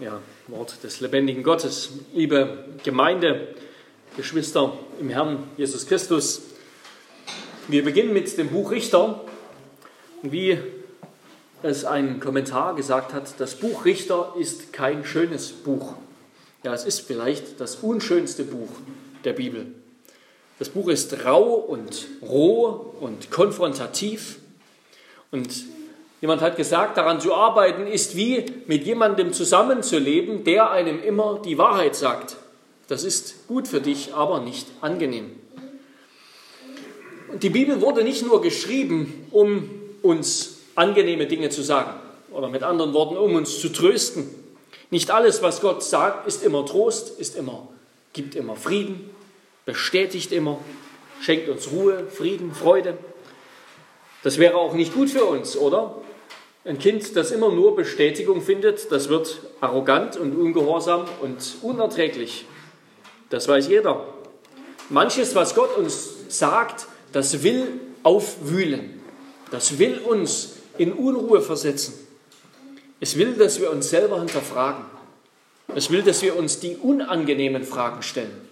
Ja, Wort des lebendigen Gottes. Liebe Gemeinde, Geschwister im Herrn Jesus Christus, wir beginnen mit dem Buch Richter. Wie es ein Kommentar gesagt hat, das Buch Richter ist kein schönes Buch. Ja, es ist vielleicht das unschönste Buch der Bibel. Das Buch ist rau und roh und konfrontativ und Jemand hat gesagt, daran zu arbeiten ist wie mit jemandem zusammenzuleben, der einem immer die Wahrheit sagt. Das ist gut für dich, aber nicht angenehm. Und die Bibel wurde nicht nur geschrieben, um uns angenehme Dinge zu sagen oder mit anderen Worten, um uns zu trösten. Nicht alles, was Gott sagt, ist immer Trost, ist immer, gibt immer Frieden, bestätigt immer, schenkt uns Ruhe, Frieden, Freude. Das wäre auch nicht gut für uns, oder? Ein Kind, das immer nur Bestätigung findet, das wird arrogant und ungehorsam und unerträglich. Das weiß jeder. Manches, was Gott uns sagt, das will aufwühlen. Das will uns in Unruhe versetzen. Es will, dass wir uns selber hinterfragen. Es will, dass wir uns die unangenehmen Fragen stellen.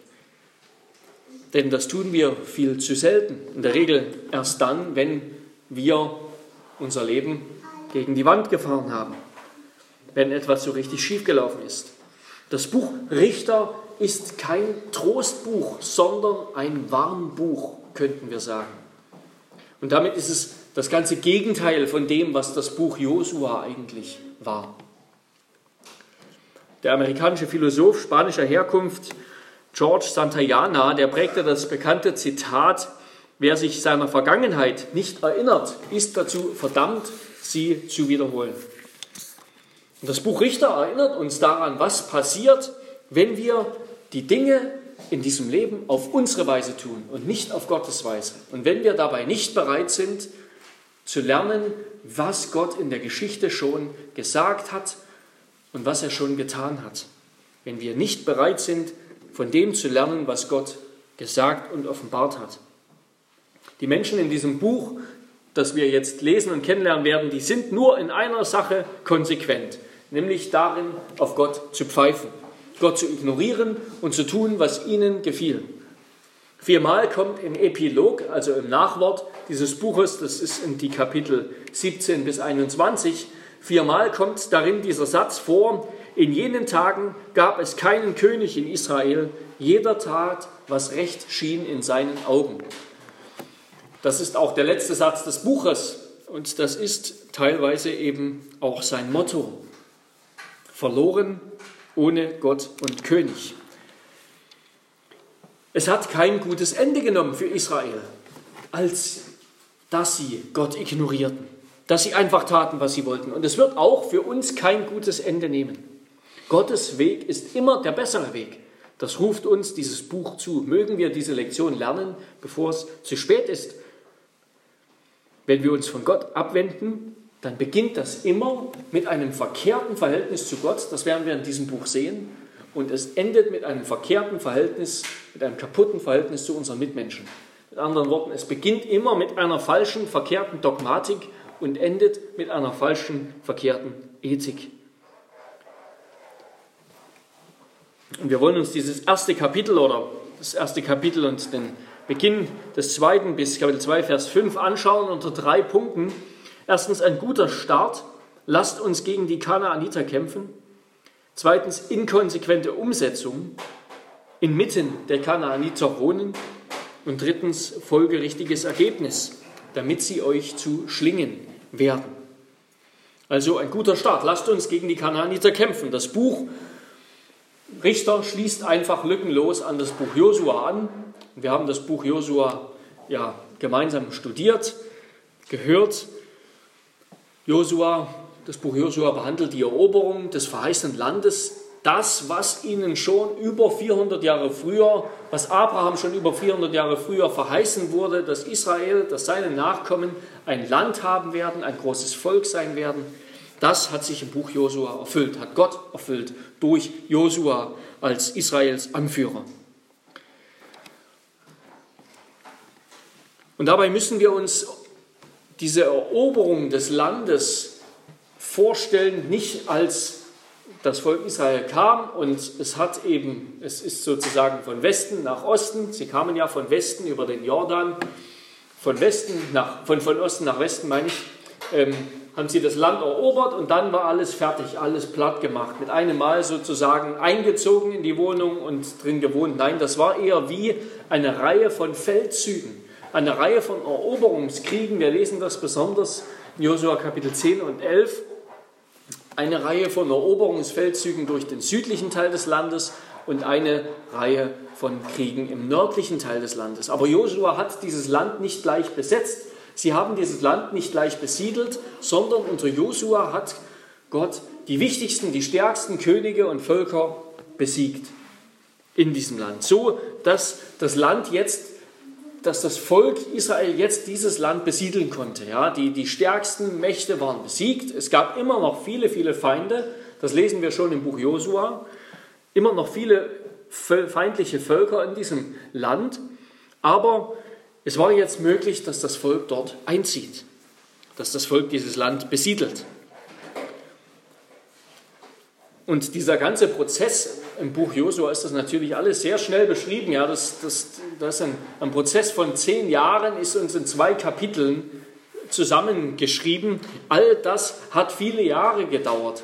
Denn das tun wir viel zu selten. In der Regel erst dann, wenn wir unser Leben gegen die Wand gefahren haben, wenn etwas so richtig schiefgelaufen ist. Das Buch Richter ist kein Trostbuch, sondern ein Warnbuch, könnten wir sagen. Und damit ist es das ganze Gegenteil von dem, was das Buch Josua eigentlich war. Der amerikanische Philosoph spanischer Herkunft George Santayana, der prägte das bekannte Zitat, wer sich seiner Vergangenheit nicht erinnert, ist dazu verdammt, sie zu wiederholen. Und das Buch Richter erinnert uns daran, was passiert, wenn wir die Dinge in diesem Leben auf unsere Weise tun und nicht auf Gottes Weise. Und wenn wir dabei nicht bereit sind zu lernen, was Gott in der Geschichte schon gesagt hat und was er schon getan hat. Wenn wir nicht bereit sind, von dem zu lernen, was Gott gesagt und offenbart hat. Die Menschen in diesem Buch das wir jetzt lesen und kennenlernen werden, die sind nur in einer Sache konsequent, nämlich darin, auf Gott zu pfeifen, Gott zu ignorieren und zu tun, was ihnen gefiel. Viermal kommt im Epilog, also im Nachwort dieses Buches, das ist in die Kapitel 17 bis 21, viermal kommt darin dieser Satz vor, in jenen Tagen gab es keinen König in Israel, jeder tat, was recht schien in seinen Augen. Das ist auch der letzte Satz des Buches und das ist teilweise eben auch sein Motto. Verloren ohne Gott und König. Es hat kein gutes Ende genommen für Israel, als dass sie Gott ignorierten, dass sie einfach taten, was sie wollten. Und es wird auch für uns kein gutes Ende nehmen. Gottes Weg ist immer der bessere Weg. Das ruft uns dieses Buch zu. Mögen wir diese Lektion lernen, bevor es zu spät ist. Wenn wir uns von Gott abwenden, dann beginnt das immer mit einem verkehrten Verhältnis zu Gott. Das werden wir in diesem Buch sehen. Und es endet mit einem verkehrten Verhältnis, mit einem kaputten Verhältnis zu unseren Mitmenschen. Mit anderen Worten, es beginnt immer mit einer falschen, verkehrten Dogmatik und endet mit einer falschen, verkehrten Ethik. Und wir wollen uns dieses erste Kapitel oder das erste Kapitel und den Beginn des zweiten bis Kapitel 2, Vers 5 anschauen unter drei Punkten. Erstens ein guter Start. Lasst uns gegen die Kanaaniter kämpfen. Zweitens inkonsequente Umsetzung. Inmitten der Kanaaniter wohnen. Und drittens folgerichtiges Ergebnis, damit sie euch zu Schlingen werden. Also ein guter Start. Lasst uns gegen die Kanaaniter kämpfen. Das Buch Richter schließt einfach lückenlos an das Buch Josua an. Wir haben das Buch Josua ja, gemeinsam studiert, gehört. Josua, das Buch Josua behandelt die Eroberung des verheißenen Landes, das, was ihnen schon über 400 Jahre früher, was Abraham schon über 400 Jahre früher verheißen wurde, dass Israel, dass seine Nachkommen ein Land haben werden, ein großes Volk sein werden. Das hat sich im Buch Josua erfüllt, hat Gott erfüllt durch Josua als Israels Anführer. Und dabei müssen wir uns diese Eroberung des Landes vorstellen, nicht als das Volk Israel kam und es hat eben, es ist sozusagen von Westen nach Osten, sie kamen ja von Westen über den Jordan, von Westen nach, von, von Osten nach Westen meine ich, ähm, haben sie das Land erobert und dann war alles fertig, alles platt gemacht. Mit einem Mal sozusagen eingezogen in die Wohnung und drin gewohnt. Nein, das war eher wie eine Reihe von Feldzügen, eine Reihe von Eroberungskriegen. Wir lesen das besonders in Josua Kapitel 10 und 11 eine Reihe von Eroberungsfeldzügen durch den südlichen Teil des Landes und eine Reihe von Kriegen im nördlichen Teil des Landes. Aber Josua hat dieses Land nicht gleich besetzt. Sie haben dieses Land nicht gleich besiedelt, sondern unter Josua hat Gott die wichtigsten, die stärksten Könige und Völker besiegt in diesem Land. So, dass das Land jetzt dass das Volk Israel jetzt dieses Land besiedeln konnte. Ja, die, die stärksten Mächte waren besiegt. Es gab immer noch viele, viele Feinde. Das lesen wir schon im Buch Josua. Immer noch viele feindliche Völker in diesem Land. Aber es war jetzt möglich, dass das Volk dort einzieht, dass das Volk dieses Land besiedelt. Und dieser ganze Prozess im Buch Josua ist das natürlich alles sehr schnell beschrieben. Ja, das, das, das ist ein, ein Prozess von zehn Jahren, ist uns in zwei Kapiteln zusammengeschrieben. All das hat viele Jahre gedauert.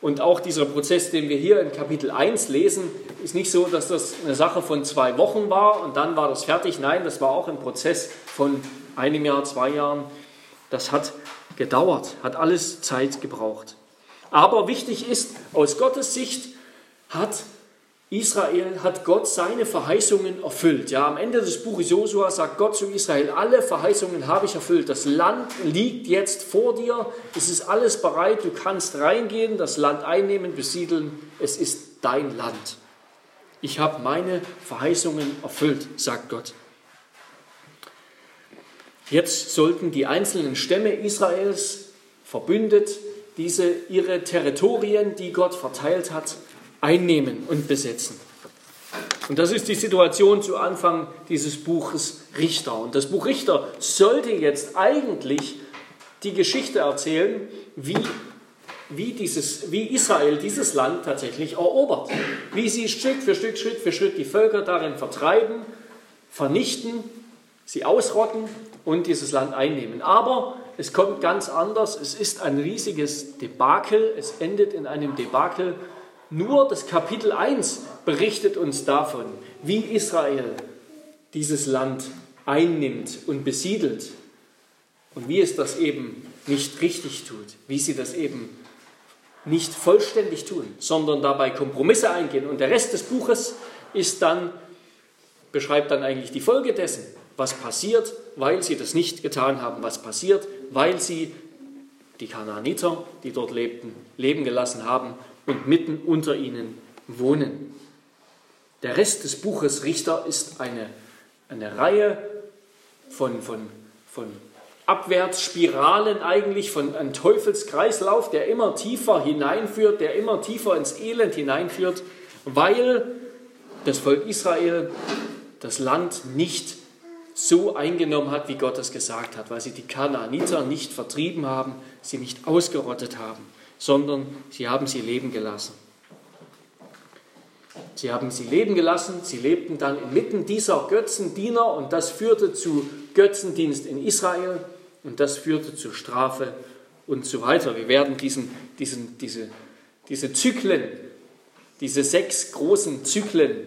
Und auch dieser Prozess, den wir hier in Kapitel 1 lesen, ist nicht so, dass das eine Sache von zwei Wochen war und dann war das fertig. Nein, das war auch ein Prozess von einem Jahr, zwei Jahren. Das hat gedauert, hat alles Zeit gebraucht. Aber wichtig ist, aus Gottes Sicht hat Israel, hat Gott seine Verheißungen erfüllt. Ja, am Ende des Buches Josua sagt Gott zu Israel, alle Verheißungen habe ich erfüllt. Das Land liegt jetzt vor dir. Es ist alles bereit. Du kannst reingehen, das Land einnehmen, besiedeln. Es ist dein Land. Ich habe meine Verheißungen erfüllt, sagt Gott. Jetzt sollten die einzelnen Stämme Israels verbündet diese ihre Territorien, die Gott verteilt hat, einnehmen und besetzen. Und das ist die Situation zu Anfang dieses Buches Richter. Und das Buch Richter sollte jetzt eigentlich die Geschichte erzählen, wie, wie, dieses, wie Israel dieses Land tatsächlich erobert. Wie sie Stück für Stück, Schritt für Schritt die Völker darin vertreiben, vernichten, sie ausrotten und dieses Land einnehmen. Aber es kommt ganz anders. Es ist ein riesiges Debakel. Es endet in einem Debakel. Nur das Kapitel 1 berichtet uns davon, wie Israel dieses Land einnimmt und besiedelt und wie es das eben nicht richtig tut, wie sie das eben nicht vollständig tun, sondern dabei Kompromisse eingehen. Und der Rest des Buches ist dann, beschreibt dann eigentlich die Folge dessen, was passiert, weil sie das nicht getan haben, was passiert, weil sie die Kanaaniter, die dort lebten, leben gelassen haben und mitten unter ihnen wohnen. Der Rest des Buches Richter ist eine, eine Reihe von, von, von Abwärtsspiralen eigentlich, von einem Teufelskreislauf, der immer tiefer hineinführt, der immer tiefer ins Elend hineinführt, weil das Volk Israel das Land nicht so eingenommen hat, wie Gott es gesagt hat, weil sie die Kanaaniter nicht vertrieben haben, sie nicht ausgerottet haben, sondern sie haben sie leben gelassen. Sie haben sie leben gelassen, sie lebten dann inmitten dieser Götzendiener und das führte zu Götzendienst in Israel und das führte zu Strafe und so weiter. Wir werden diesen, diesen, diese, diese Zyklen, diese sechs großen Zyklen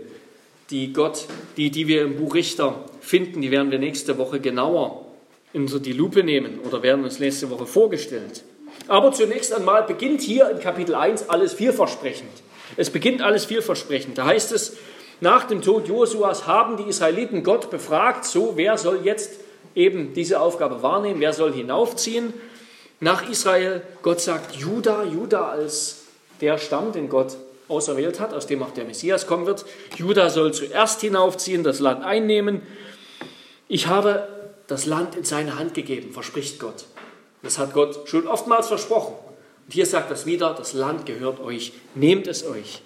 die Gott, die, die wir im Buch Richter finden, die werden wir nächste Woche genauer unter die Lupe nehmen oder werden uns nächste Woche vorgestellt. Aber zunächst einmal beginnt hier in Kapitel 1 alles vielversprechend. Es beginnt alles vielversprechend. Da heißt es, nach dem Tod Josuas haben die Israeliten Gott befragt, so wer soll jetzt eben diese Aufgabe wahrnehmen, wer soll hinaufziehen nach Israel. Gott sagt Juda, Juda als der Stamm, den Gott auserwählt hat, aus dem auch der Messias kommen wird. Juda soll zuerst hinaufziehen, das Land einnehmen. Ich habe das Land in seine Hand gegeben, verspricht Gott. Das hat Gott schon oftmals versprochen. Und hier sagt das wieder, das Land gehört euch, nehmt es euch.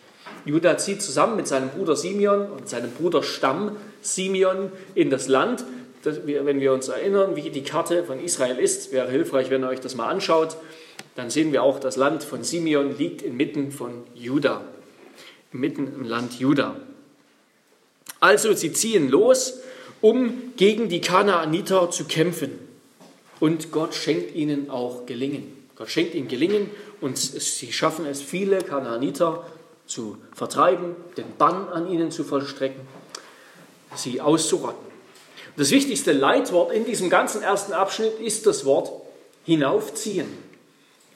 Judah zieht zusammen mit seinem Bruder Simeon und seinem Bruder Stamm Simeon in das Land. Das, wenn wir uns erinnern, wie die Karte von Israel ist, wäre hilfreich, wenn ihr euch das mal anschaut dann sehen wir auch, das Land von Simeon liegt inmitten von Juda, mitten im Land Juda. Also sie ziehen los, um gegen die Kanaaniter zu kämpfen. Und Gott schenkt ihnen auch Gelingen. Gott schenkt ihnen Gelingen und sie schaffen es, viele Kanaaniter zu vertreiben, den Bann an ihnen zu vollstrecken, sie auszurotten. Das wichtigste Leitwort in diesem ganzen ersten Abschnitt ist das Wort hinaufziehen.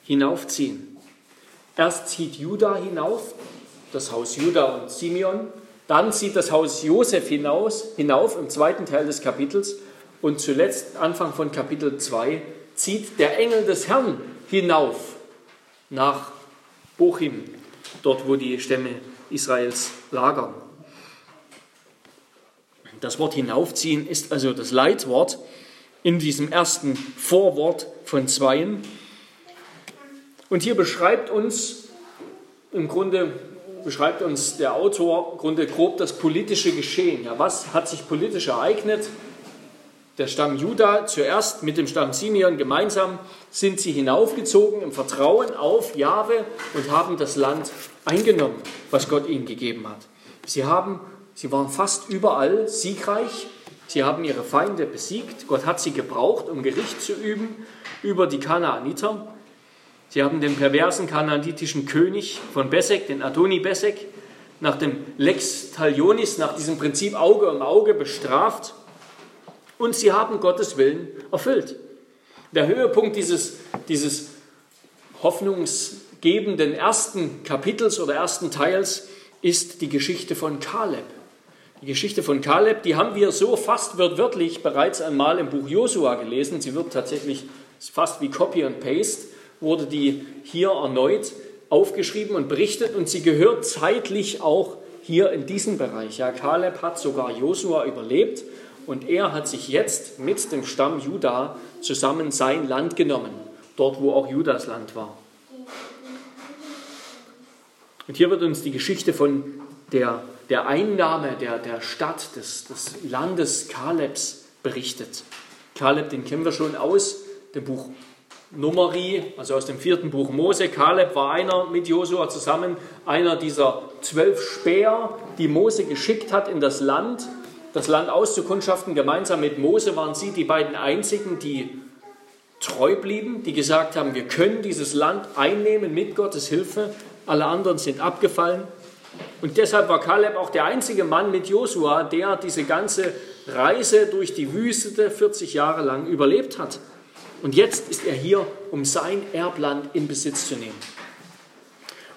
Hinaufziehen. Erst zieht Juda hinauf, das Haus Juda und Simeon, dann zieht das Haus Josef hinaus, hinauf im zweiten Teil des Kapitels und zuletzt, Anfang von Kapitel 2, zieht der Engel des Herrn hinauf nach Bochim, dort wo die Stämme Israels lagern. Das Wort hinaufziehen ist also das Leitwort in diesem ersten Vorwort von Zweien. Und hier beschreibt uns im Grunde beschreibt uns der Autor im Grunde grob das politische Geschehen. Ja, was hat sich politisch ereignet? Der Stamm Juda zuerst mit dem Stamm Simeon gemeinsam sind sie hinaufgezogen im Vertrauen auf Jahwe und haben das Land eingenommen, was Gott ihnen gegeben hat. Sie, haben, sie waren fast überall siegreich. Sie haben ihre Feinde besiegt. Gott hat sie gebraucht, um Gericht zu üben über die Kanaaniter. Sie haben den perversen kanaanitischen König von Besek, den Adoni Besek, nach dem Lex Talionis, nach diesem Prinzip Auge um Auge bestraft. Und sie haben Gottes Willen erfüllt. Der Höhepunkt dieses, dieses hoffnungsgebenden ersten Kapitels oder ersten Teils ist die Geschichte von Kaleb. Die Geschichte von Kaleb, die haben wir so fast wörtlich bereits einmal im Buch Josua gelesen. Sie wird tatsächlich fast wie Copy and Paste wurde die hier erneut aufgeschrieben und berichtet und sie gehört zeitlich auch hier in diesen Bereich. Ja, Kaleb hat sogar Josua überlebt und er hat sich jetzt mit dem Stamm Juda zusammen sein Land genommen, dort wo auch Judas Land war. Und hier wird uns die Geschichte von der, der Einnahme der, der Stadt, des, des Landes Kalebs berichtet. Kaleb, den kennen wir schon aus dem Buch Numeri, also aus dem vierten Buch Mose. Kaleb war einer mit Josua zusammen, einer dieser zwölf Späher, die Mose geschickt hat in das Land, das Land auszukundschaften. Gemeinsam mit Mose waren sie die beiden einzigen, die treu blieben, die gesagt haben, wir können dieses Land einnehmen mit Gottes Hilfe. Alle anderen sind abgefallen. Und deshalb war Kaleb auch der einzige Mann mit Josua, der diese ganze Reise durch die Wüste 40 Jahre lang überlebt hat. Und jetzt ist er hier, um sein Erbland in Besitz zu nehmen.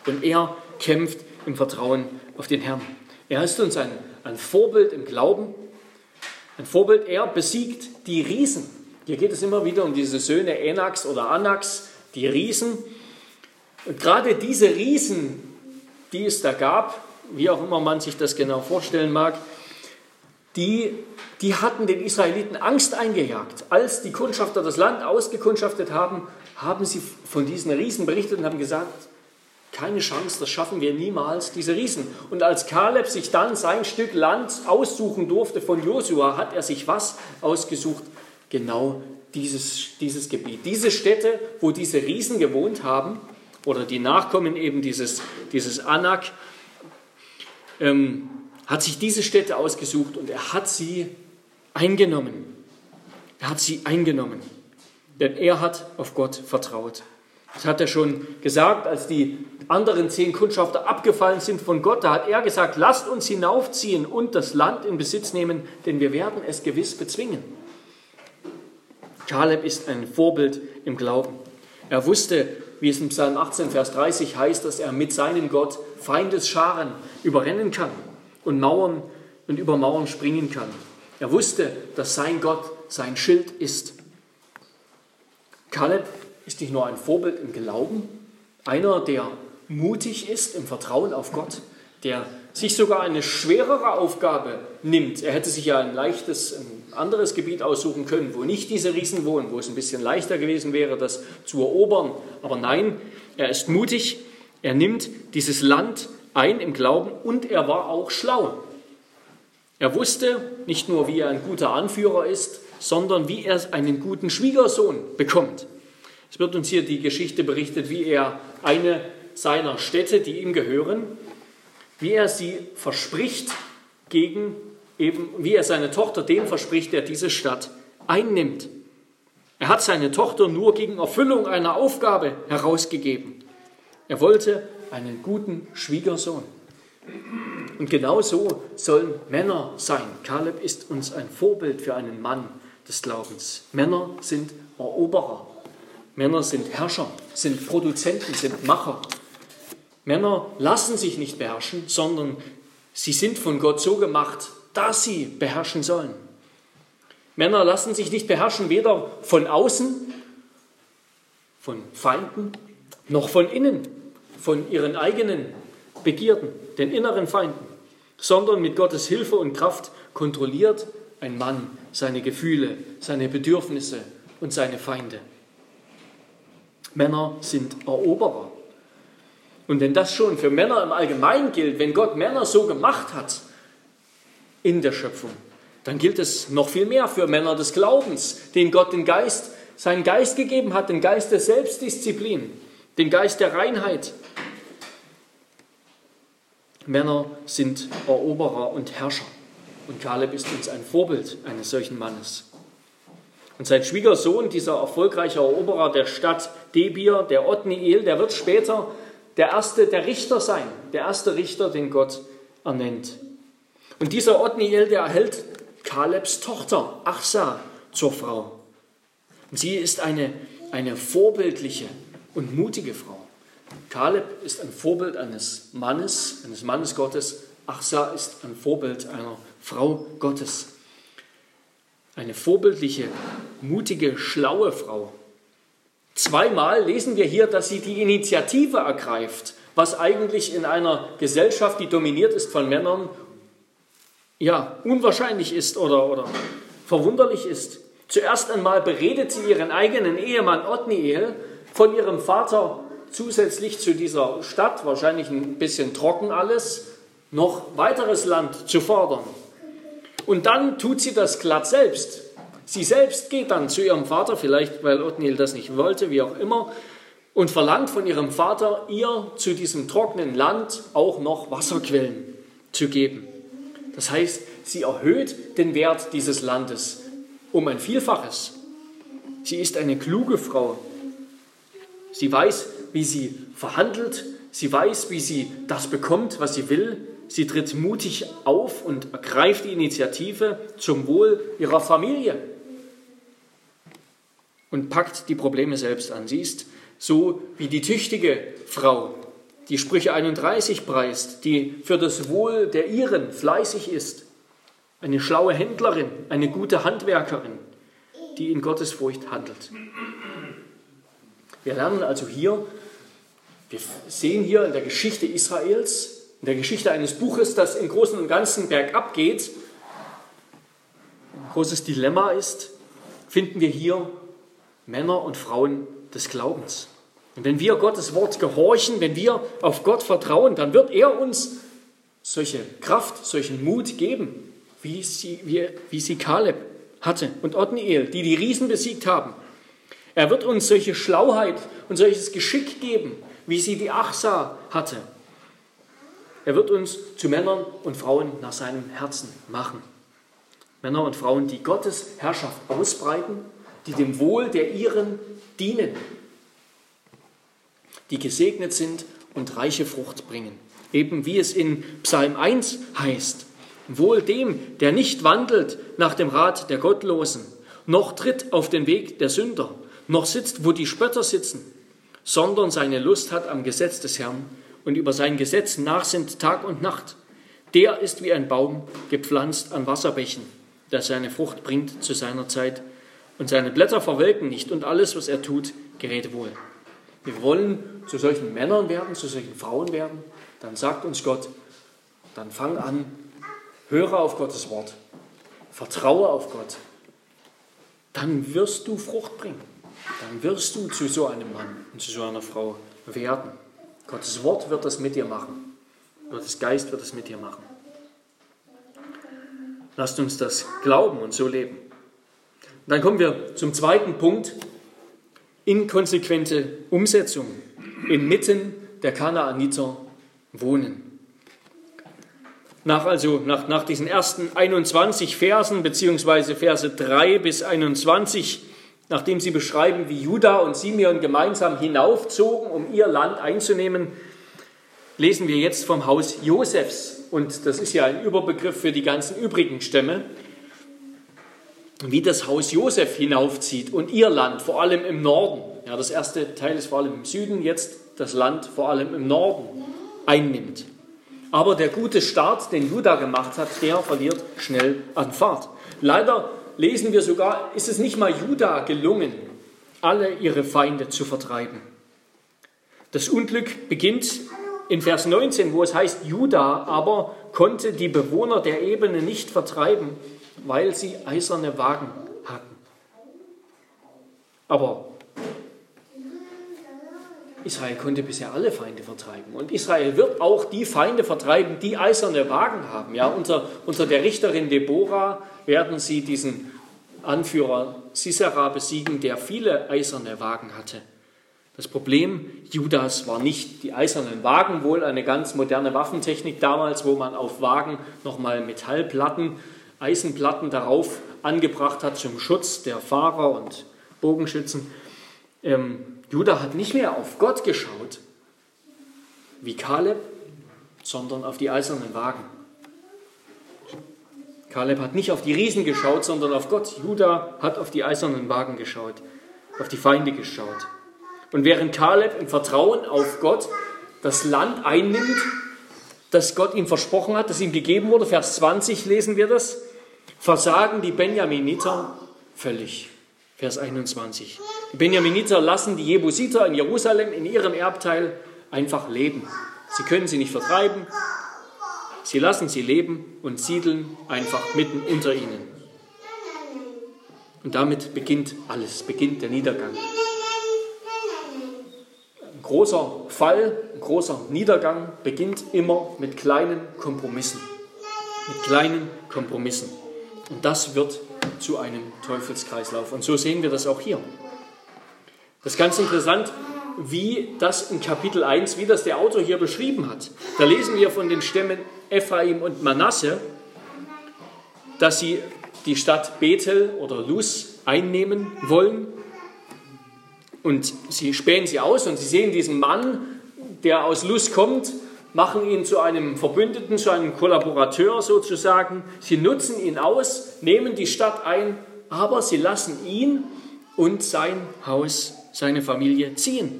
Und er kämpft im Vertrauen auf den Herrn. Er ist uns ein, ein Vorbild im Glauben. Ein Vorbild, er besiegt die Riesen. Hier geht es immer wieder um diese Söhne Enax oder Anax, die Riesen. Und gerade diese Riesen, die es da gab, wie auch immer man sich das genau vorstellen mag, die, die hatten den Israeliten Angst eingejagt. Als die Kundschafter das Land ausgekundschaftet haben, haben sie von diesen Riesen berichtet und haben gesagt, keine Chance, das schaffen wir niemals, diese Riesen. Und als Kaleb sich dann sein Stück Land aussuchen durfte von Josua, hat er sich was ausgesucht? Genau dieses, dieses Gebiet. Diese Städte, wo diese Riesen gewohnt haben, oder die Nachkommen eben dieses, dieses Anak, ähm, hat sich diese Städte ausgesucht und er hat sie eingenommen. Er hat sie eingenommen, denn er hat auf Gott vertraut. Das hat er schon gesagt, als die anderen zehn Kundschafter abgefallen sind von Gott. Da hat er gesagt, lasst uns hinaufziehen und das Land in Besitz nehmen, denn wir werden es gewiss bezwingen. Kaleb ist ein Vorbild im Glauben. Er wusste, wie es im Psalm 18, Vers 30 heißt, dass er mit seinem Gott Feindesscharen überrennen kann und Mauern und über Mauern springen kann. Er wusste, dass sein Gott sein Schild ist. Kaleb ist nicht nur ein Vorbild im Glauben, einer, der mutig ist im Vertrauen auf Gott, der sich sogar eine schwerere Aufgabe nimmt. Er hätte sich ja ein leichtes, ein anderes Gebiet aussuchen können, wo nicht diese Riesen wohnen, wo es ein bisschen leichter gewesen wäre, das zu erobern. Aber nein, er ist mutig, er nimmt dieses Land ein im Glauben und er war auch schlau. Er wusste nicht nur, wie er ein guter Anführer ist, sondern wie er einen guten Schwiegersohn bekommt. Es wird uns hier die Geschichte berichtet, wie er eine seiner Städte, die ihm gehören, wie er sie verspricht gegen eben, wie er seine Tochter dem verspricht, der diese Stadt einnimmt. Er hat seine Tochter nur gegen Erfüllung einer Aufgabe herausgegeben. Er wollte einen guten Schwiegersohn. Und genau so sollen Männer sein. Kaleb ist uns ein Vorbild für einen Mann des Glaubens. Männer sind Eroberer. Männer sind Herrscher, sind Produzenten, sind Macher. Männer lassen sich nicht beherrschen, sondern sie sind von Gott so gemacht, dass sie beherrschen sollen. Männer lassen sich nicht beherrschen, weder von außen, von Feinden, noch von innen, von ihren eigenen Begierden, den inneren Feinden, sondern mit Gottes Hilfe und Kraft kontrolliert ein Mann seine Gefühle, seine Bedürfnisse und seine Feinde. Männer sind Eroberer. Und wenn das schon für Männer im Allgemeinen gilt, wenn Gott Männer so gemacht hat in der Schöpfung, dann gilt es noch viel mehr für Männer des Glaubens, denen Gott den Geist, seinen Geist gegeben hat, den Geist der Selbstdisziplin, den Geist der Reinheit. Männer sind Eroberer und Herrscher. Und Kaleb ist uns ein Vorbild eines solchen Mannes. Und sein Schwiegersohn, dieser erfolgreiche Eroberer der Stadt Debir, der Othniel, der wird später der erste der Richter sein, der erste Richter, den Gott ernennt. Und dieser Othniel, der erhält Kalebs Tochter Achsa zur Frau. Und sie ist eine, eine vorbildliche und mutige Frau. Kaleb ist ein Vorbild eines Mannes, eines Mannes Gottes. Achsa ist ein Vorbild einer Frau Gottes. Eine vorbildliche, mutige, schlaue Frau. Zweimal lesen wir hier, dass sie die Initiative ergreift, was eigentlich in einer Gesellschaft, die dominiert ist von Männern, ja, unwahrscheinlich ist oder, oder verwunderlich ist. Zuerst einmal beredet sie ihren eigenen Ehemann Othniel von ihrem Vater zusätzlich zu dieser Stadt, wahrscheinlich ein bisschen trocken alles, noch weiteres Land zu fordern. Und dann tut sie das glatt selbst. Sie selbst geht dann zu ihrem Vater, vielleicht weil Othniel das nicht wollte, wie auch immer, und verlangt von ihrem Vater, ihr zu diesem trockenen Land auch noch Wasserquellen zu geben. Das heißt, sie erhöht den Wert dieses Landes um ein Vielfaches. Sie ist eine kluge Frau. Sie weiß, wie sie verhandelt. Sie weiß, wie sie das bekommt, was sie will. Sie tritt mutig auf und ergreift die Initiative zum Wohl ihrer Familie und packt die Probleme selbst an. Sie ist so wie die tüchtige Frau, die Sprüche 31 preist, die für das Wohl der Iren fleißig ist, eine schlaue Händlerin, eine gute Handwerkerin, die in Gottes Furcht handelt. Wir lernen also hier, wir sehen hier in der Geschichte Israels, in der Geschichte eines Buches, das im Großen und Ganzen bergab geht, ein großes Dilemma ist, finden wir hier Männer und Frauen des Glaubens. Und wenn wir Gottes Wort gehorchen, wenn wir auf Gott vertrauen, dann wird er uns solche Kraft, solchen Mut geben, wie sie, wie, wie sie Kaleb hatte und Othniel, die die Riesen besiegt haben. Er wird uns solche Schlauheit und solches Geschick geben, wie sie die Achsa hatte. Er wird uns zu Männern und Frauen nach seinem Herzen machen. Männer und Frauen, die Gottes Herrschaft ausbreiten, die dem Wohl der ihren dienen die gesegnet sind und reiche Frucht bringen. Eben wie es in Psalm 1 heißt, wohl dem, der nicht wandelt nach dem Rat der Gottlosen, noch tritt auf den Weg der Sünder, noch sitzt, wo die Spötter sitzen, sondern seine Lust hat am Gesetz des Herrn. Und über sein Gesetz nachsinnt Tag und Nacht. Der ist wie ein Baum gepflanzt an Wasserbächen, der seine Frucht bringt zu seiner Zeit. Und seine Blätter verwelken nicht und alles, was er tut, gerät wohl. Wir wollen zu solchen Männern werden, zu solchen Frauen werden, dann sagt uns Gott, dann fang an, höre auf Gottes Wort, vertraue auf Gott, dann wirst du Frucht bringen. Dann wirst du zu so einem Mann und zu so einer Frau werden. Gottes Wort wird das mit dir machen. Gottes Geist wird das mit dir machen. Lasst uns das glauben und so leben. Dann kommen wir zum zweiten Punkt, inkonsequente Umsetzung inmitten der Kanaaniter wohnen. Nach, also nach, nach diesen ersten 21 Versen, beziehungsweise Verse 3 bis 21, nachdem sie beschreiben, wie Judah und Simeon gemeinsam hinaufzogen, um ihr Land einzunehmen, lesen wir jetzt vom Haus Josefs. Und das ist ja ein Überbegriff für die ganzen übrigen Stämme, wie das Haus Josef hinaufzieht und ihr Land, vor allem im Norden. Ja, das erste Teil ist vor allem im Süden, jetzt das Land vor allem im Norden einnimmt. Aber der gute Start, den Judah gemacht hat, der verliert schnell an Fahrt. Leider lesen wir sogar, ist es nicht mal Judah gelungen, alle ihre Feinde zu vertreiben. Das Unglück beginnt in Vers 19, wo es heißt, Judah aber konnte die Bewohner der Ebene nicht vertreiben, weil sie eiserne Wagen hatten. Aber Israel konnte bisher alle Feinde vertreiben. Und Israel wird auch die Feinde vertreiben, die eiserne Wagen haben. Ja, unter, unter der Richterin Deborah werden sie diesen Anführer Sisera besiegen, der viele eiserne Wagen hatte. Das Problem Judas war nicht die eisernen Wagen, wohl eine ganz moderne Waffentechnik damals, wo man auf Wagen nochmal Metallplatten, Eisenplatten darauf angebracht hat zum Schutz der Fahrer und Bogenschützen. Ähm, Judah hat nicht mehr auf Gott geschaut, wie Kaleb, sondern auf die eisernen Wagen. Kaleb hat nicht auf die Riesen geschaut, sondern auf Gott. Judah hat auf die eisernen Wagen geschaut, auf die Feinde geschaut. Und während Kaleb im Vertrauen auf Gott das Land einnimmt, das Gott ihm versprochen hat, das ihm gegeben wurde, Vers 20 lesen wir das, versagen die Benjaminiter völlig. Vers 21. Benjaminiter lassen die Jebusiter in Jerusalem in ihrem Erbteil einfach leben. Sie können sie nicht vertreiben. Sie lassen sie leben und siedeln einfach mitten unter ihnen. Und damit beginnt alles, beginnt der Niedergang. Ein großer Fall, ein großer Niedergang beginnt immer mit kleinen Kompromissen. Mit kleinen Kompromissen. Und das wird zu einem Teufelskreislauf. Und so sehen wir das auch hier. Das ist ganz interessant, wie das in Kapitel 1, wie das der Autor hier beschrieben hat. Da lesen wir von den Stämmen Ephraim und Manasse, dass sie die Stadt Bethel oder Luz einnehmen wollen. Und sie spähen sie aus und sie sehen diesen Mann, der aus Luz kommt, machen ihn zu einem Verbündeten, zu einem Kollaborateur sozusagen. Sie nutzen ihn aus, nehmen die Stadt ein, aber sie lassen ihn und sein Haus, seine Familie ziehen.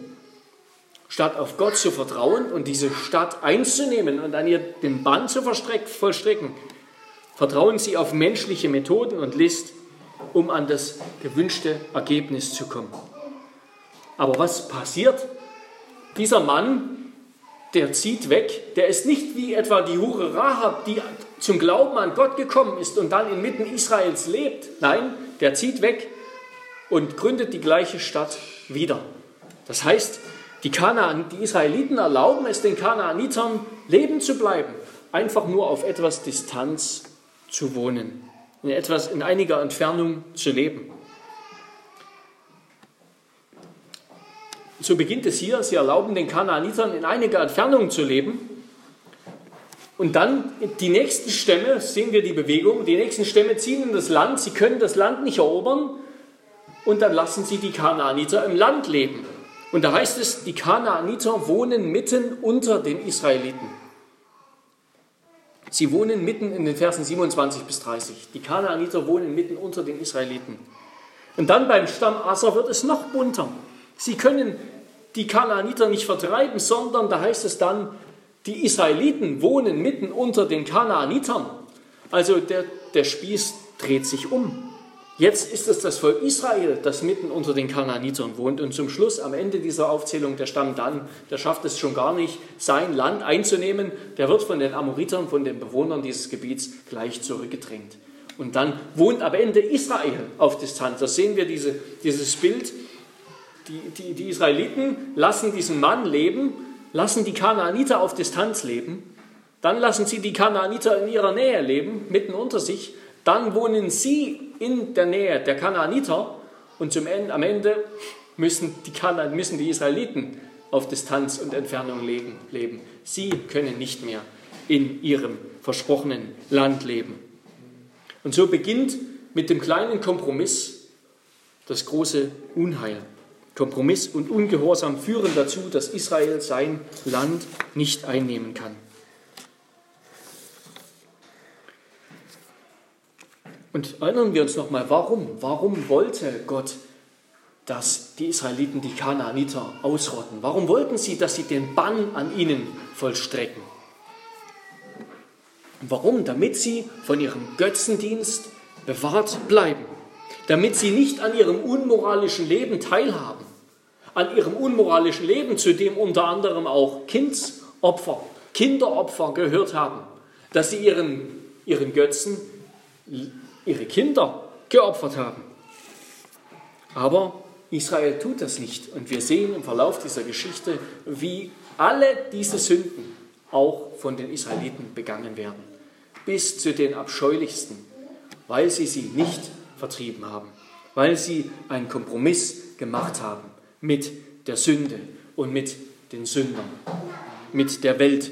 Statt auf Gott zu vertrauen und diese Stadt einzunehmen und an ihr den Bann zu vollstrecken, vertrauen sie auf menschliche Methoden und List, um an das gewünschte Ergebnis zu kommen. Aber was passiert? Dieser Mann der zieht weg, der ist nicht wie etwa die Hure Rahab, die zum Glauben an Gott gekommen ist und dann inmitten Israels lebt. Nein, der zieht weg und gründet die gleiche Stadt wieder. Das heißt, die, Kanaan, die Israeliten erlauben es den Kanaanitern, leben zu bleiben, einfach nur auf etwas Distanz zu wohnen, in etwas in einiger Entfernung zu leben. So beginnt es hier, sie erlauben den Kanaanitern in einiger Entfernung zu leben. Und dann die nächsten Stämme, sehen wir die Bewegung, die nächsten Stämme ziehen in das Land, sie können das Land nicht erobern und dann lassen sie die Kanaaniter im Land leben. Und da heißt es, die Kanaaniter wohnen mitten unter den Israeliten. Sie wohnen mitten in den Versen 27 bis 30. Die Kanaaniter wohnen mitten unter den Israeliten. Und dann beim Stamm Asser wird es noch bunter. Sie können die Kanaaniter nicht vertreiben, sondern da heißt es dann, die Israeliten wohnen mitten unter den Kanaanitern. Also der, der Spieß dreht sich um. Jetzt ist es das Volk Israel, das mitten unter den Kanaanitern wohnt. Und zum Schluss, am Ende dieser Aufzählung, der Stamm dann, der schafft es schon gar nicht, sein Land einzunehmen. Der wird von den Amoritern, von den Bewohnern dieses Gebiets gleich zurückgedrängt. Und dann wohnt am Ende Israel auf Distanz. Da sehen wir diese, dieses Bild die, die, die Israeliten lassen diesen Mann leben, lassen die Kanaaniter auf Distanz leben, dann lassen sie die Kanaaniter in ihrer Nähe leben, mitten unter sich, dann wohnen sie in der Nähe der Kanaaniter und zum Ende, am Ende müssen die, Kanaan, müssen die Israeliten auf Distanz und Entfernung leben. Sie können nicht mehr in ihrem versprochenen Land leben. Und so beginnt mit dem kleinen Kompromiss das große Unheil. Kompromiss und Ungehorsam führen dazu, dass Israel sein Land nicht einnehmen kann. Und erinnern wir uns nochmal, warum? Warum wollte Gott, dass die Israeliten die Kanaaniter ausrotten? Warum wollten sie, dass sie den Bann an ihnen vollstrecken? Warum? Damit sie von ihrem Götzendienst bewahrt bleiben. Damit sie nicht an ihrem unmoralischen Leben teilhaben. An ihrem unmoralischen Leben, zu dem unter anderem auch Kindsopfer, Kinderopfer gehört haben. Dass sie ihren, ihren Götzen ihre Kinder geopfert haben. Aber Israel tut das nicht. Und wir sehen im Verlauf dieser Geschichte, wie alle diese Sünden auch von den Israeliten begangen werden. Bis zu den abscheulichsten, weil sie sie nicht vertrieben haben, weil sie einen Kompromiss gemacht haben mit der Sünde und mit den Sündern, mit der Welt,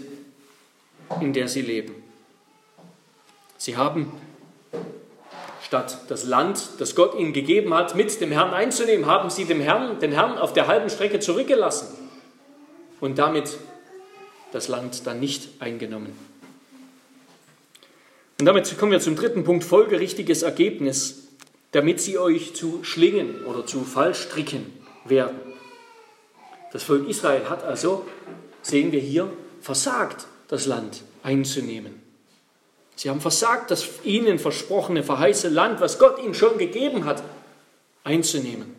in der sie leben. Sie haben Statt das Land, das Gott ihnen gegeben hat, mit dem Herrn einzunehmen, haben sie dem Herrn, den Herrn auf der halben Strecke zurückgelassen und damit das Land dann nicht eingenommen. Und damit kommen wir zum dritten Punkt, folgerichtiges Ergebnis, damit sie euch zu Schlingen oder zu Fallstricken werden. Das Volk Israel hat also, sehen wir hier, versagt, das Land einzunehmen. Sie haben versagt, das ihnen versprochene, verheißene Land, was Gott ihnen schon gegeben hat, einzunehmen.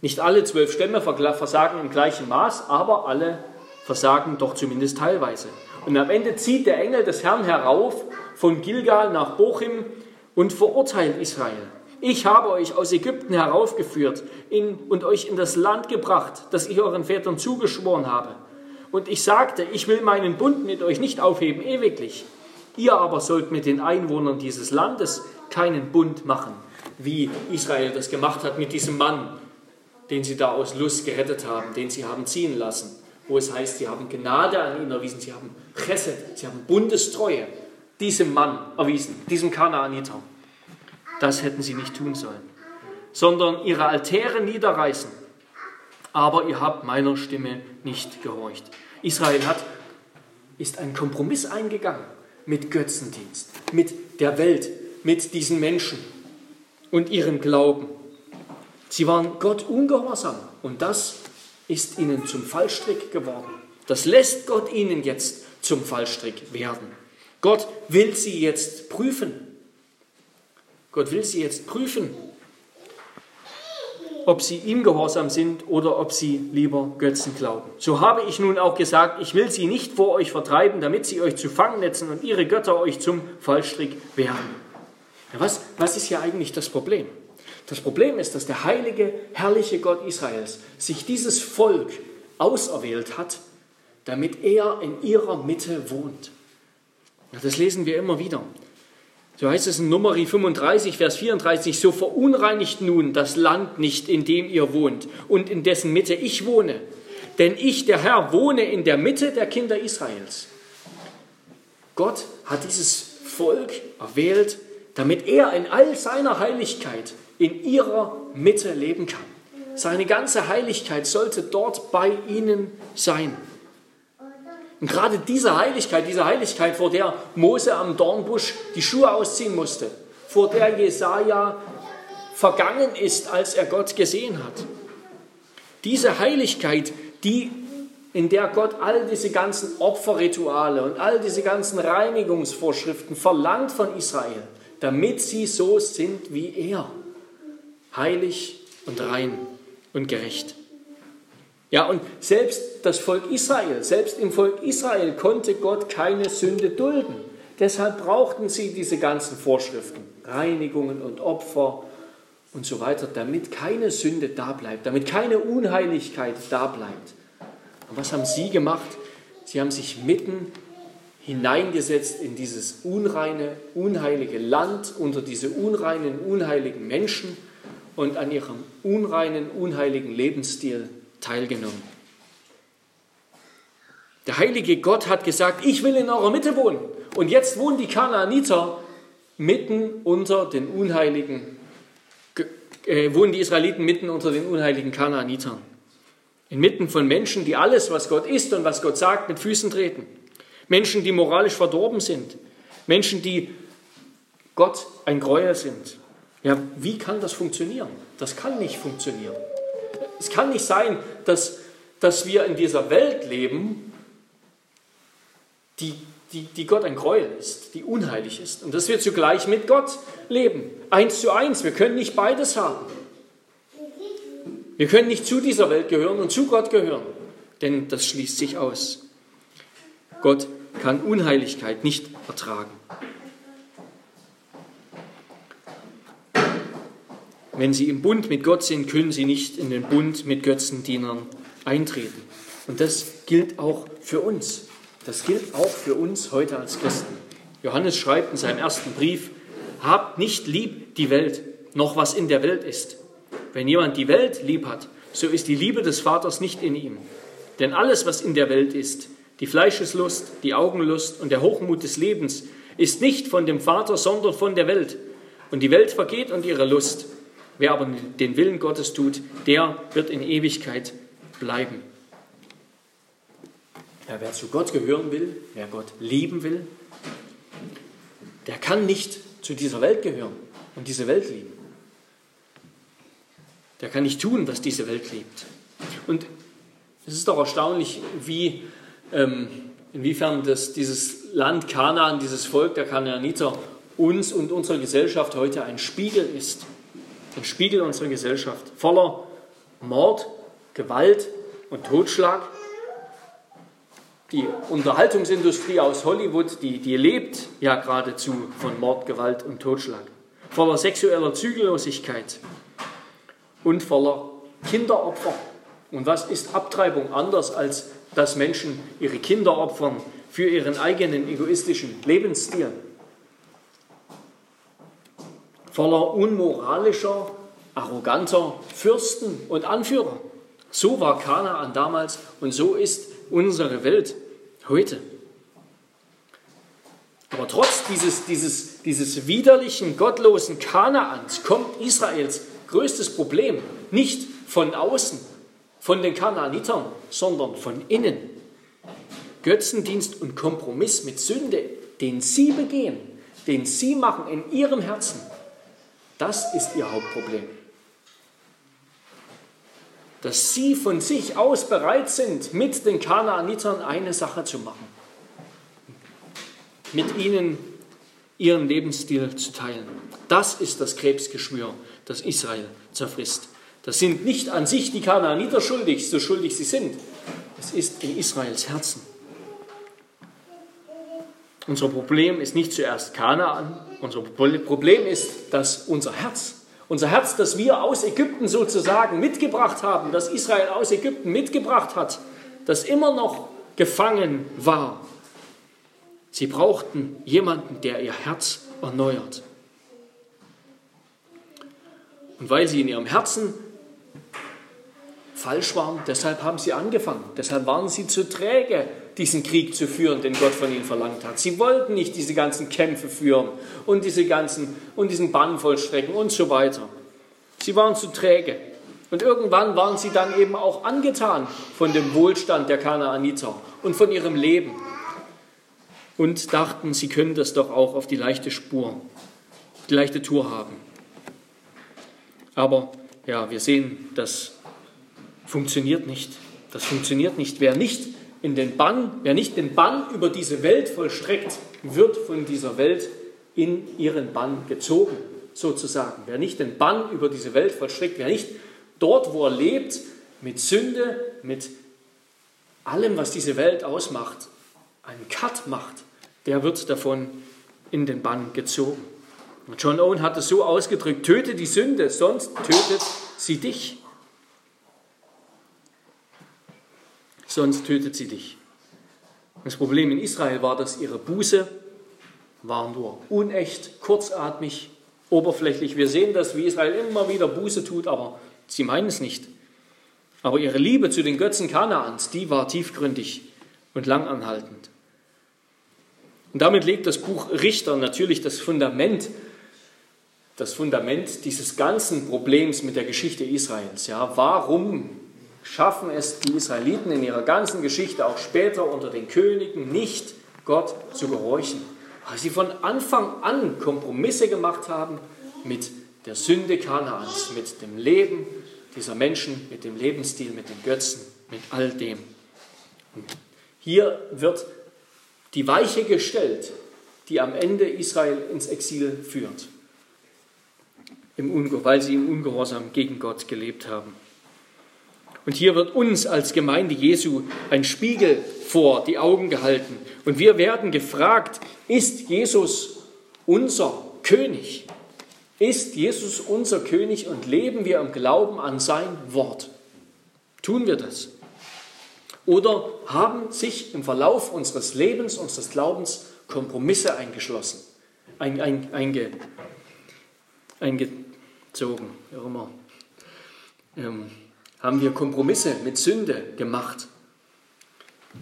Nicht alle zwölf Stämme versagen im gleichen Maß, aber alle versagen doch zumindest teilweise. Und am Ende zieht der Engel des Herrn herauf von Gilgal nach Bochim und verurteilt Israel. Ich habe euch aus Ägypten heraufgeführt in, und euch in das Land gebracht, das ich euren Vätern zugeschworen habe. Und ich sagte, ich will meinen Bund mit euch nicht aufheben, ewiglich. Ihr aber sollt mit den Einwohnern dieses Landes keinen Bund machen, wie Israel das gemacht hat mit diesem Mann, den sie da aus Lust gerettet haben, den sie haben ziehen lassen, wo es heißt, sie haben Gnade an ihn erwiesen, sie haben Chesed, sie haben Bundestreue diesem Mann erwiesen, diesem Kanaaniter. Das hätten sie nicht tun sollen, sondern ihre Altäre niederreißen. Aber ihr habt meiner Stimme nicht gehorcht. Israel hat, ist einen Kompromiss eingegangen mit Götzendienst, mit der Welt, mit diesen Menschen und ihrem Glauben. Sie waren Gott ungehorsam und das ist ihnen zum Fallstrick geworden. Das lässt Gott ihnen jetzt zum Fallstrick werden. Gott will sie jetzt prüfen. Gott will sie jetzt prüfen ob sie ihm gehorsam sind oder ob sie lieber Götzen glauben. So habe ich nun auch gesagt, ich will sie nicht vor euch vertreiben, damit sie euch zu Fangnetzen und ihre Götter euch zum Fallstrick werden. Ja, was, was ist hier eigentlich das Problem? Das Problem ist, dass der heilige, herrliche Gott Israels sich dieses Volk auserwählt hat, damit er in ihrer Mitte wohnt. Ja, das lesen wir immer wieder. So heißt es in Numeri 35, Vers 34, so verunreinigt nun das Land nicht, in dem ihr wohnt und in dessen Mitte ich wohne. Denn ich, der Herr, wohne in der Mitte der Kinder Israels. Gott hat dieses Volk erwählt, damit er in all seiner Heiligkeit in ihrer Mitte leben kann. Seine ganze Heiligkeit sollte dort bei ihnen sein. Und gerade diese Heiligkeit, diese Heiligkeit, vor der Mose am Dornbusch die Schuhe ausziehen musste, vor der Jesaja vergangen ist, als er Gott gesehen hat. Diese Heiligkeit, die, in der Gott all diese ganzen Opferrituale und all diese ganzen Reinigungsvorschriften verlangt von Israel, damit sie so sind wie er. Heilig und rein und gerecht. Ja, und selbst das Volk Israel, selbst im Volk Israel konnte Gott keine Sünde dulden. Deshalb brauchten sie diese ganzen Vorschriften, Reinigungen und Opfer und so weiter, damit keine Sünde da bleibt, damit keine Unheiligkeit da bleibt. Und was haben sie gemacht? Sie haben sich mitten hineingesetzt in dieses unreine, unheilige Land, unter diese unreinen, unheiligen Menschen und an ihrem unreinen, unheiligen Lebensstil teilgenommen. Der heilige Gott hat gesagt, ich will in eurer Mitte wohnen. Und jetzt wohnen die Kanaaniter mitten unter den unheiligen, äh, wohnen die Israeliten mitten unter den unheiligen Kanaanitern. Inmitten von Menschen, die alles, was Gott ist und was Gott sagt, mit Füßen treten. Menschen, die moralisch verdorben sind. Menschen, die Gott ein Gräuel sind. Ja, wie kann das funktionieren? Das kann nicht funktionieren. Es kann nicht sein, dass, dass wir in dieser Welt leben, die, die, die Gott ein Gräuel ist, die unheilig ist. Und dass wir zugleich mit Gott leben. Eins zu eins. Wir können nicht beides haben. Wir können nicht zu dieser Welt gehören und zu Gott gehören, denn das schließt sich aus. Gott kann Unheiligkeit nicht ertragen. Wenn sie im Bund mit Gott sind, können sie nicht in den Bund mit Götzendienern eintreten. Und das gilt auch für uns. Das gilt auch für uns heute als Christen. Johannes schreibt in seinem ersten Brief, habt nicht lieb die Welt, noch was in der Welt ist. Wenn jemand die Welt lieb hat, so ist die Liebe des Vaters nicht in ihm. Denn alles, was in der Welt ist, die Fleischeslust, die Augenlust und der Hochmut des Lebens, ist nicht von dem Vater, sondern von der Welt. Und die Welt vergeht und ihre Lust. Wer aber den Willen Gottes tut, der wird in Ewigkeit bleiben. Ja, wer zu Gott gehören will, wer Gott lieben will, der kann nicht zu dieser Welt gehören und diese Welt lieben. Der kann nicht tun, was diese Welt liebt. Und es ist doch erstaunlich, wie, ähm, inwiefern das, dieses Land Kanaan, dieses Volk der Kanaaniter uns und unserer Gesellschaft heute ein Spiegel ist ein Spiegel unserer Gesellschaft, voller Mord, Gewalt und Totschlag. Die Unterhaltungsindustrie aus Hollywood, die, die lebt ja geradezu von Mord, Gewalt und Totschlag, voller sexueller Zügellosigkeit und voller Kinderopfer. Und was ist Abtreibung anders, als dass Menschen ihre Kinder opfern für ihren eigenen egoistischen Lebensstil? Voller unmoralischer, arroganter Fürsten und Anführer. So war Kanaan damals und so ist unsere Welt heute. Aber trotz dieses, dieses, dieses widerlichen, gottlosen Kanaans kommt Israels größtes Problem nicht von außen, von den Kanaanitern, sondern von innen. Götzendienst und Kompromiss mit Sünde, den sie begehen, den sie machen in ihrem Herzen, das ist ihr Hauptproblem. Dass sie von sich aus bereit sind, mit den Kanaanitern eine Sache zu machen. Mit ihnen ihren Lebensstil zu teilen. Das ist das Krebsgeschwür, das Israel zerfrisst. Das sind nicht an sich die Kanaaniter schuldig, so schuldig sie sind. Es ist in Israels Herzen. Unser Problem ist nicht zuerst Kanaan, unser Problem ist, dass unser Herz, unser Herz, das wir aus Ägypten sozusagen mitgebracht haben, das Israel aus Ägypten mitgebracht hat, das immer noch gefangen war. Sie brauchten jemanden, der ihr Herz erneuert. Und weil sie in ihrem Herzen falsch waren, deshalb haben sie angefangen. Deshalb waren sie zu träge, diesen Krieg zu führen, den Gott von ihnen verlangt hat. Sie wollten nicht diese ganzen Kämpfe führen und diese ganzen und diesen Bann vollstrecken und so weiter. Sie waren zu träge. Und irgendwann waren sie dann eben auch angetan von dem Wohlstand der Kanaaniter und von ihrem Leben und dachten, sie können das doch auch auf die leichte Spur, die leichte Tour haben. Aber ja, wir sehen, das funktioniert nicht. Das funktioniert nicht. Wer nicht in den Bann, wer nicht den Bann über diese Welt vollstreckt, wird von dieser Welt in ihren Bann gezogen, sozusagen. Wer nicht den Bann über diese Welt vollstreckt, wer nicht dort, wo er lebt, mit Sünde, mit allem, was diese Welt ausmacht, einen Cut macht, der wird davon in den Bann gezogen. John Owen hat es so ausgedrückt, töte die Sünde, sonst tötet sie dich. Sonst tötet sie dich. Das Problem in Israel war, dass ihre Buße war nur unecht, kurzatmig, oberflächlich. Wir sehen das, wie Israel immer wieder Buße tut, aber sie meinen es nicht. Aber ihre Liebe zu den Götzen Kanaans, die war tiefgründig und langanhaltend. Und damit legt das Buch Richter natürlich das Fundament, das Fundament dieses ganzen Problems mit der Geschichte Israels. Ja, warum schaffen es die Israeliten in ihrer ganzen Geschichte, auch später unter den Königen, nicht Gott zu gehorchen? Weil sie von Anfang an Kompromisse gemacht haben mit der Sünde Kanaans, mit dem Leben dieser Menschen, mit dem Lebensstil, mit den Götzen, mit all dem. Hier wird die Weiche gestellt, die am Ende Israel ins Exil führt, weil sie im Ungehorsam gegen Gott gelebt haben. Und hier wird uns als Gemeinde Jesu ein Spiegel vor die Augen gehalten. Und wir werden gefragt, ist Jesus unser König? Ist Jesus unser König und leben wir im Glauben an sein Wort? Tun wir das? Oder haben sich im Verlauf unseres Lebens, unseres Glaubens Kompromisse eingeschlossen, ein, ein, einge, eingezogen, wie auch immer? Ähm, haben wir Kompromisse mit Sünde gemacht?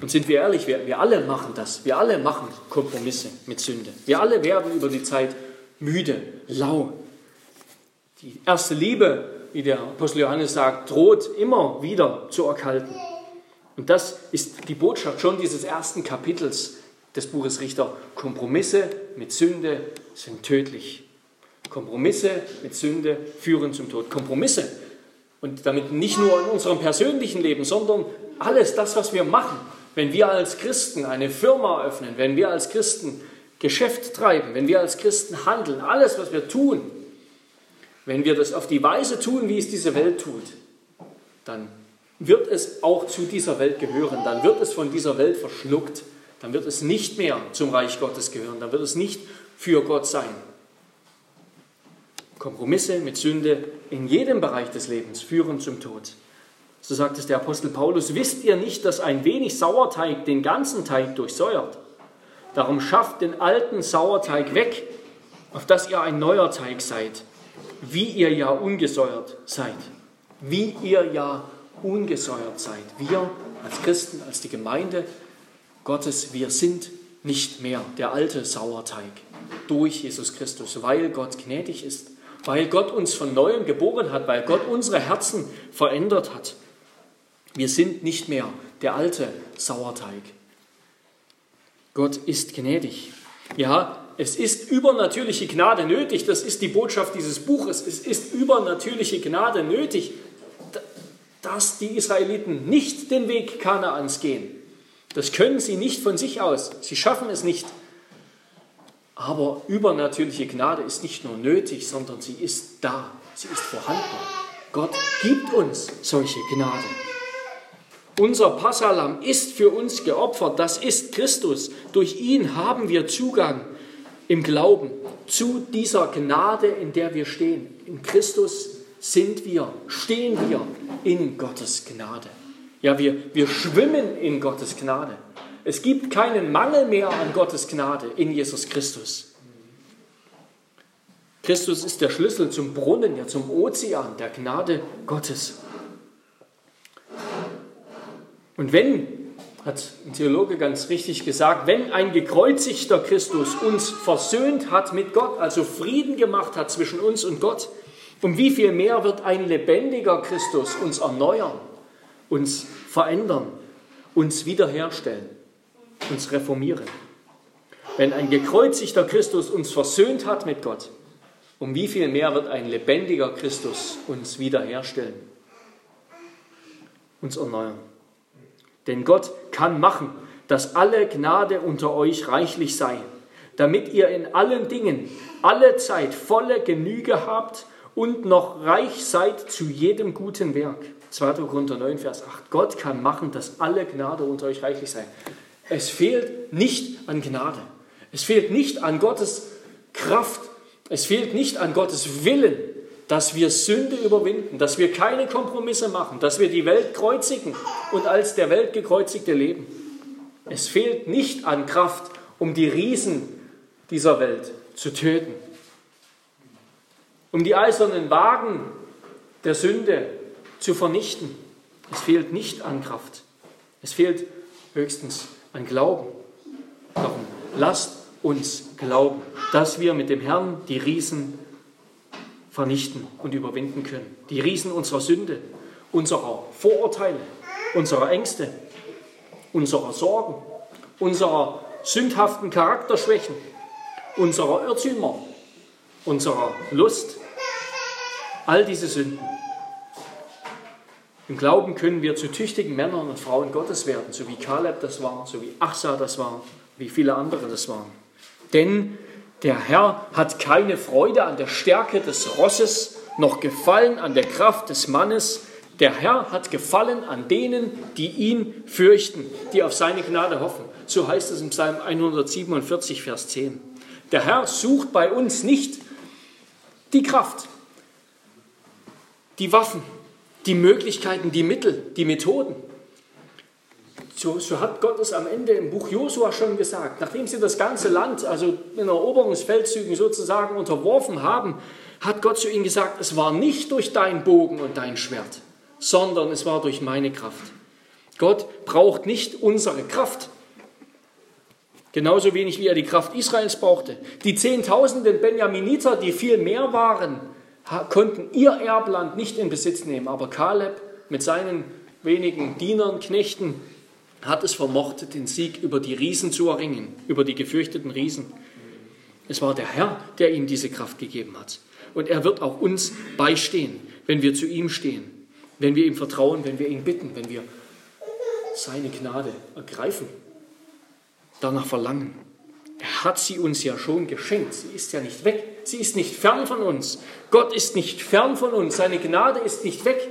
Und sind wir ehrlich, wir, wir alle machen das. Wir alle machen Kompromisse mit Sünde. Wir alle werden über die Zeit müde, lau. Die erste Liebe, wie der Apostel Johannes sagt, droht immer wieder zu erkalten. Und das ist die Botschaft schon dieses ersten Kapitels des Buches Richter. Kompromisse mit Sünde sind tödlich. Kompromisse mit Sünde führen zum Tod. Kompromisse. Und damit nicht nur in unserem persönlichen Leben, sondern alles das, was wir machen. Wenn wir als Christen eine Firma öffnen, wenn wir als Christen Geschäft treiben, wenn wir als Christen handeln, alles, was wir tun, wenn wir das auf die Weise tun, wie es diese Welt tut, dann wird es auch zu dieser Welt gehören, dann wird es von dieser Welt verschluckt, dann wird es nicht mehr zum Reich Gottes gehören, dann wird es nicht für Gott sein. Kompromisse mit Sünde in jedem Bereich des Lebens führen zum Tod. So sagt es der Apostel Paulus, wisst ihr nicht, dass ein wenig Sauerteig den ganzen Teig durchsäuert? Darum schafft den alten Sauerteig weg, auf dass ihr ein neuer Teig seid, wie ihr ja ungesäuert seid. Wie ihr ja ungesäuert seid. Wir als Christen, als die Gemeinde Gottes, wir sind nicht mehr der alte Sauerteig durch Jesus Christus, weil Gott gnädig ist, weil Gott uns von neuem geboren hat, weil Gott unsere Herzen verändert hat. Wir sind nicht mehr der alte Sauerteig. Gott ist gnädig. Ja, es ist übernatürliche Gnade nötig, das ist die Botschaft dieses Buches. Es ist übernatürliche Gnade nötig, dass die Israeliten nicht den Weg Kanaans gehen. Das können sie nicht von sich aus. Sie schaffen es nicht. Aber übernatürliche Gnade ist nicht nur nötig, sondern sie ist da. Sie ist vorhanden. Gott gibt uns solche Gnade. Unser Passalam ist für uns geopfert. Das ist Christus. Durch ihn haben wir Zugang im Glauben zu dieser Gnade, in der wir stehen. In Christus sind wir, stehen wir in Gottes Gnade. Ja, wir, wir schwimmen in Gottes Gnade. Es gibt keinen Mangel mehr an Gottes Gnade in Jesus Christus. Christus ist der Schlüssel zum Brunnen, ja zum Ozean der Gnade Gottes. Und wenn, hat ein Theologe ganz richtig gesagt, wenn ein gekreuzigter Christus uns versöhnt hat mit Gott, also Frieden gemacht hat zwischen uns und Gott, um wie viel mehr wird ein lebendiger Christus uns erneuern, uns verändern, uns wiederherstellen, uns reformieren? Wenn ein gekreuzigter Christus uns versöhnt hat mit Gott, um wie viel mehr wird ein lebendiger Christus uns wiederherstellen, uns erneuern? Denn Gott kann machen, dass alle Gnade unter euch reichlich sei, damit ihr in allen Dingen alle Zeit volle Genüge habt und noch reich seid zu jedem guten Werk. 2. Korinther 9, Vers 8. Gott kann machen, dass alle Gnade unter euch reichlich sei. Es fehlt nicht an Gnade. Es fehlt nicht an Gottes Kraft. Es fehlt nicht an Gottes Willen, dass wir Sünde überwinden, dass wir keine Kompromisse machen, dass wir die Welt kreuzigen und als der Welt gekreuzigte leben. Es fehlt nicht an Kraft, um die Riesen dieser Welt zu töten. um die eisernen Wagen der Sünde zu vernichten. Es fehlt nicht an Kraft. Es fehlt höchstens an Glauben. Darum lasst uns glauben, dass wir mit dem Herrn die Riesen vernichten und überwinden können. Die Riesen unserer Sünde, unserer Vorurteile, unserer Ängste, unserer Sorgen, unserer sündhaften Charakterschwächen, unserer Irrtümer, unserer Lust. All diese Sünden. Im Glauben können wir zu tüchtigen Männern und Frauen Gottes werden, so wie Kaleb das war, so wie Achsa das war, wie viele andere das waren. Denn der Herr hat keine Freude an der Stärke des Rosses, noch Gefallen an der Kraft des Mannes. Der Herr hat Gefallen an denen, die ihn fürchten, die auf seine Gnade hoffen. So heißt es im Psalm 147, Vers 10. Der Herr sucht bei uns nicht die Kraft, die Waffen, die Möglichkeiten, die Mittel, die Methoden. So, so, hat Gott es am Ende im Buch Josua schon gesagt. Nachdem sie das ganze Land, also in Eroberungsfeldzügen sozusagen unterworfen haben, hat Gott zu ihnen gesagt, es war nicht durch dein Bogen und dein Schwert, sondern es war durch meine Kraft. Gott braucht nicht unsere Kraft, Genauso wenig wie er die Kraft Israels brauchte. Die Zehntausenden Benjaminiter, die viel mehr waren, konnten ihr Erbland nicht in Besitz nehmen. Aber Kaleb mit seinen wenigen Dienern, Knechten, hat es vermocht, den Sieg über die Riesen zu erringen, über die gefürchteten Riesen. Es war der Herr, der ihm diese Kraft gegeben hat. Und er wird auch uns beistehen, wenn wir zu ihm stehen, wenn wir ihm vertrauen, wenn wir ihn bitten, wenn wir seine Gnade ergreifen danach verlangen. Er hat sie uns ja schon geschenkt. Sie ist ja nicht weg. Sie ist nicht fern von uns. Gott ist nicht fern von uns. Seine Gnade ist nicht weg.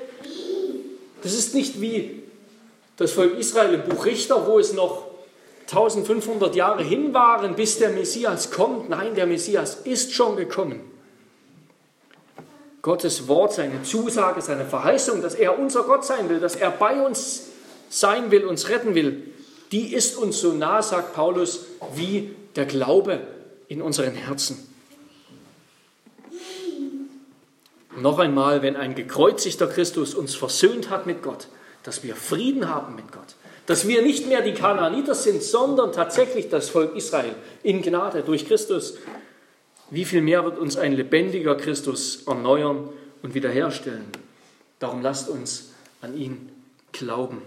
Das ist nicht wie das Volk Israel im Buch Richter, wo es noch 1500 Jahre hin waren, bis der Messias kommt. Nein, der Messias ist schon gekommen. Gottes Wort, seine Zusage, seine Verheißung, dass er unser Gott sein will, dass er bei uns sein will, uns retten will, die ist uns so nah, sagt Paulus, wie der Glaube in unseren Herzen. Noch einmal, wenn ein gekreuzigter Christus uns versöhnt hat mit Gott, dass wir Frieden haben mit Gott, dass wir nicht mehr die Kanaaniter sind, sondern tatsächlich das Volk Israel in Gnade durch Christus, wie viel mehr wird uns ein lebendiger Christus erneuern und wiederherstellen? Darum lasst uns an ihn glauben.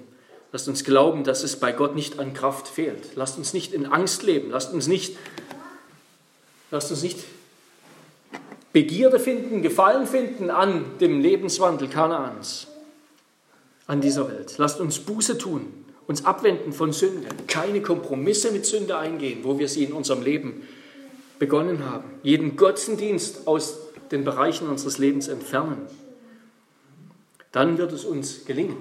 Lasst uns glauben, dass es bei Gott nicht an Kraft fehlt. Lasst uns nicht in Angst leben. Lasst uns nicht, lasst uns nicht Begierde finden, Gefallen finden an dem Lebenswandel Kanaans, an dieser Welt. Lasst uns Buße tun, uns abwenden von Sünde, keine Kompromisse mit Sünde eingehen, wo wir sie in unserem Leben begonnen haben. Jeden Götzendienst aus den Bereichen unseres Lebens entfernen. Dann wird es uns gelingen.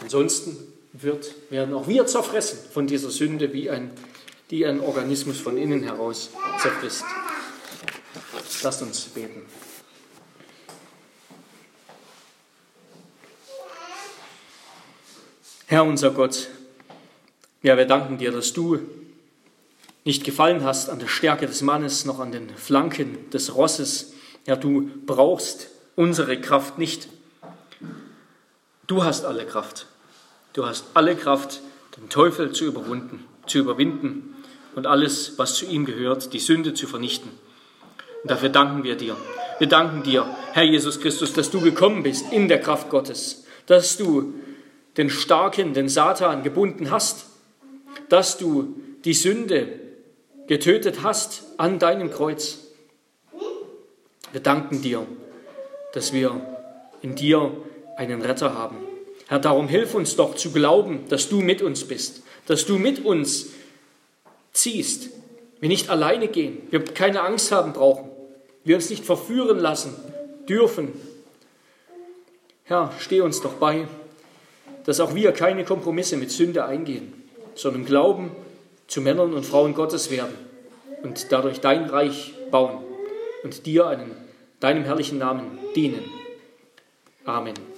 Ansonsten wird, werden auch wir zerfressen von dieser Sünde, wie ein, die ein Organismus von innen heraus zerfrisst. Lasst uns beten. Herr unser Gott, ja, wir danken dir, dass du nicht gefallen hast an der Stärke des Mannes noch an den Flanken des Rosses. Ja, du brauchst unsere Kraft nicht. Du hast alle Kraft. Du hast alle Kraft, den Teufel zu überwinden, zu überwinden und alles, was zu ihm gehört, die Sünde zu vernichten. Und dafür danken wir dir. Wir danken dir, Herr Jesus Christus, dass du gekommen bist in der Kraft Gottes, dass du den Starken, den Satan gebunden hast, dass du die Sünde getötet hast an deinem Kreuz. Wir danken dir, dass wir in dir einen Retter haben. Herr, darum hilf uns doch zu glauben, dass du mit uns bist, dass du mit uns ziehst. Wir nicht alleine gehen, wir keine Angst haben brauchen, wir uns nicht verführen lassen dürfen. Herr, steh uns doch bei, dass auch wir keine Kompromisse mit Sünde eingehen, sondern glauben, zu Männern und Frauen Gottes werden und dadurch dein Reich bauen und dir einen, deinem herrlichen Namen dienen. Amen.